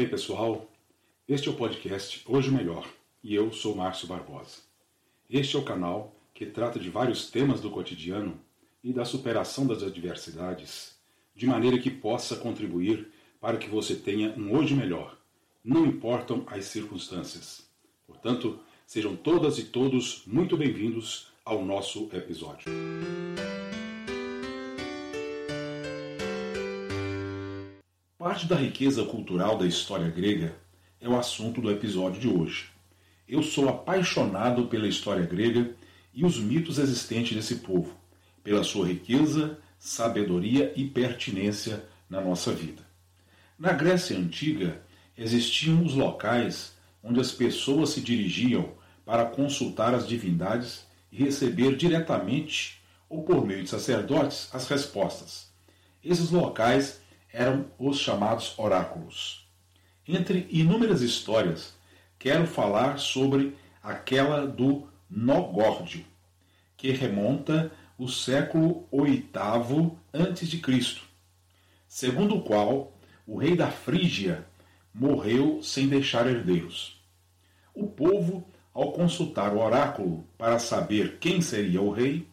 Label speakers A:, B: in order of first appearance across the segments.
A: Ei pessoal, este é o podcast Hoje Melhor e eu sou Márcio Barbosa. Este é o canal que trata de vários temas do cotidiano e da superação das adversidades, de maneira que possa contribuir para que você tenha um hoje melhor, não importam as circunstâncias. Portanto, sejam todas e todos muito bem-vindos ao nosso episódio. Parte da riqueza cultural da história grega é o assunto do episódio de hoje. Eu sou apaixonado pela história grega e os mitos existentes desse povo, pela sua riqueza, sabedoria e pertinência na nossa vida. Na Grécia Antiga, existiam os locais onde as pessoas se dirigiam para consultar as divindades e receber diretamente ou por meio de sacerdotes as respostas. Esses locais eram os chamados oráculos. Entre inúmeras histórias, quero falar sobre aquela do Nogórdio, que remonta o século VIII a.C., segundo o qual o rei da Frígia morreu sem deixar herdeiros. O povo, ao consultar o oráculo para saber quem seria o rei,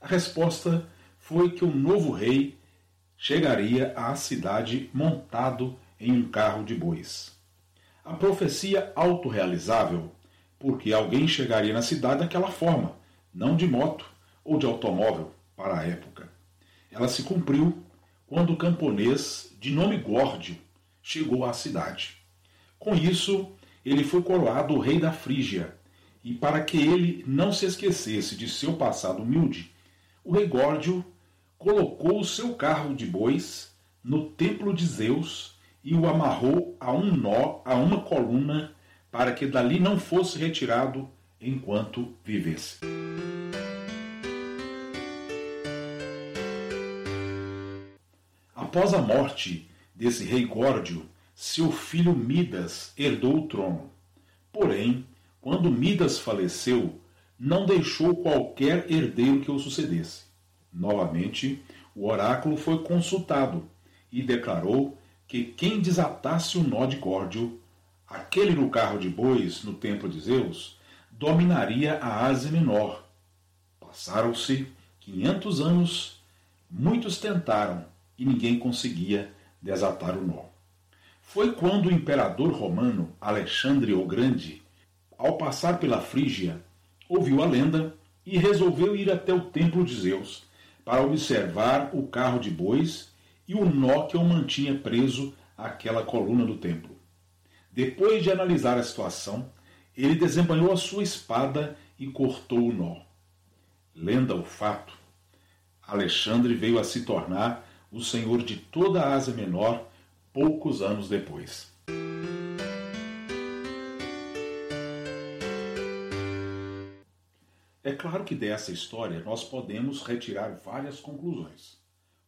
A: a resposta foi que o novo rei chegaria à cidade montado em um carro de bois. A profecia autorrealizável, porque alguém chegaria na cidade daquela forma, não de moto ou de automóvel para a época. Ela se cumpriu quando o camponês, de nome Górdio, chegou à cidade. Com isso, ele foi coroado rei da Frígia, e para que ele não se esquecesse de seu passado humilde, o rei Górdio colocou o seu carro de bois no templo de Zeus e o amarrou a um nó a uma coluna para que dali não fosse retirado enquanto vivesse. Após a morte desse rei Górdio, seu filho Midas herdou o trono. Porém, quando Midas faleceu, não deixou qualquer herdeiro que o sucedesse. Novamente, o oráculo foi consultado e declarou que quem desatasse o nó de Górdio, aquele no carro de bois no templo de Zeus, dominaria a Ásia Menor. Passaram-se quinhentos anos, muitos tentaram e ninguém conseguia desatar o nó. Foi quando o imperador romano Alexandre o Grande, ao passar pela Frígia, ouviu a lenda e resolveu ir até o templo de Zeus para observar o carro de bois e o nó que o mantinha preso àquela coluna do templo. Depois de analisar a situação, ele desembanhou a sua espada e cortou o nó. Lenda o fato, Alexandre veio a se tornar o senhor de toda a Ásia Menor poucos anos depois. É claro que dessa história nós podemos retirar várias conclusões.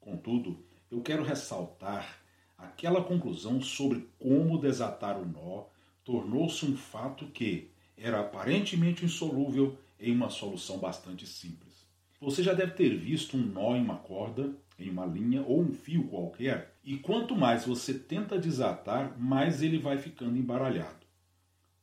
A: Contudo, eu quero ressaltar aquela conclusão sobre como desatar o nó tornou-se um fato que era aparentemente insolúvel em uma solução bastante simples. Você já deve ter visto um nó em uma corda, em uma linha ou um fio qualquer, e quanto mais você tenta desatar, mais ele vai ficando embaralhado.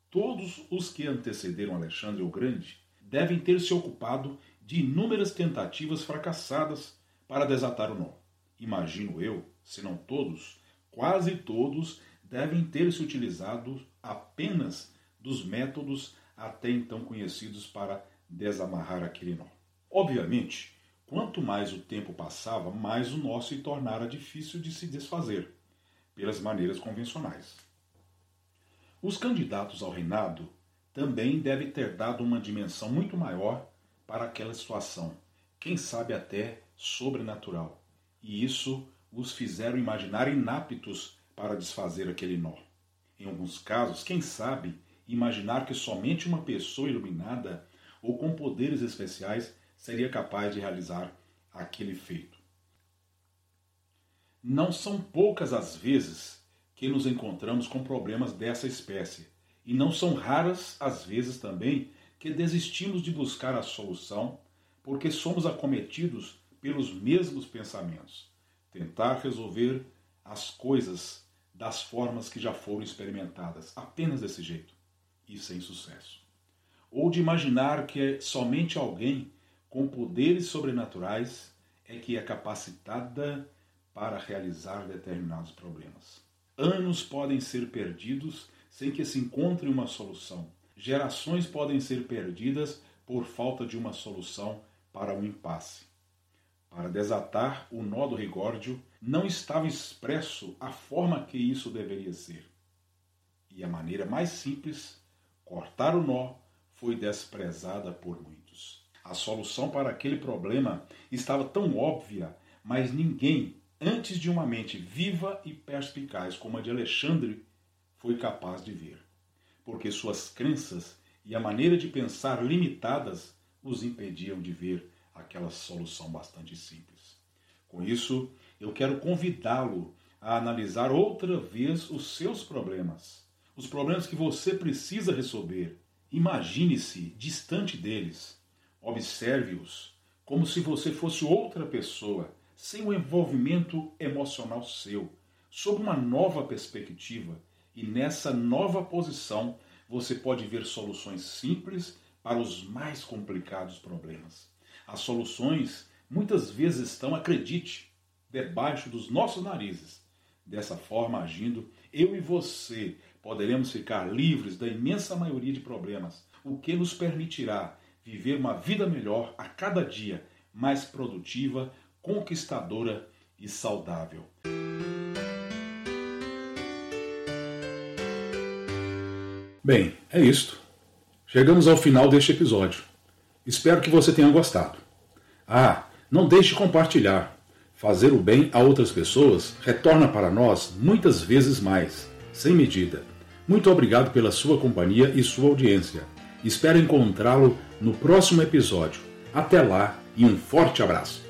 A: Todos os que antecederam Alexandre o Grande devem ter se ocupado de inúmeras tentativas fracassadas para desatar o nó. Imagino eu, se não todos, quase todos devem ter se utilizado apenas dos métodos até então conhecidos para desamarrar aquele nó. Obviamente, quanto mais o tempo passava, mais o nó se tornara difícil de se desfazer, pelas maneiras convencionais. Os candidatos ao reinado também deve ter dado uma dimensão muito maior para aquela situação, quem sabe até sobrenatural. E isso os fizeram imaginar inaptos para desfazer aquele nó. Em alguns casos, quem sabe, imaginar que somente uma pessoa iluminada ou com poderes especiais seria capaz de realizar aquele feito. Não são poucas as vezes que nos encontramos com problemas dessa espécie e não são raras as vezes também que desistimos de buscar a solução porque somos acometidos pelos mesmos pensamentos. Tentar resolver as coisas das formas que já foram experimentadas, apenas desse jeito, e sem sucesso. Ou de imaginar que é somente alguém com poderes sobrenaturais é que é capacitada para realizar determinados problemas. Anos podem ser perdidos sem que se encontre uma solução. Gerações podem ser perdidas por falta de uma solução para um impasse. Para desatar o nó do rigórdio, não estava expresso a forma que isso deveria ser. E a maneira mais simples, cortar o nó, foi desprezada por muitos. A solução para aquele problema estava tão óbvia, mas ninguém, antes de uma mente viva e perspicaz como a de Alexandre, foi capaz de ver. Porque suas crenças e a maneira de pensar limitadas os impediam de ver aquela solução bastante simples. Com isso, eu quero convidá-lo a analisar outra vez os seus problemas, os problemas que você precisa resolver. Imagine-se distante deles, observe-os como se você fosse outra pessoa, sem o envolvimento emocional seu, sob uma nova perspectiva, e nessa nova posição você pode ver soluções simples para os mais complicados problemas. As soluções muitas vezes estão, acredite, debaixo dos nossos narizes. Dessa forma, agindo, eu e você poderemos ficar livres da imensa maioria de problemas, o que nos permitirá viver uma vida melhor a cada dia, mais produtiva, conquistadora e saudável. Bem, é isto. Chegamos ao final deste episódio. Espero que você tenha gostado. Ah, não deixe de compartilhar. Fazer o bem a outras pessoas retorna para nós muitas vezes mais, sem medida. Muito obrigado pela sua companhia e sua audiência. Espero encontrá-lo no próximo episódio. Até lá e um forte abraço.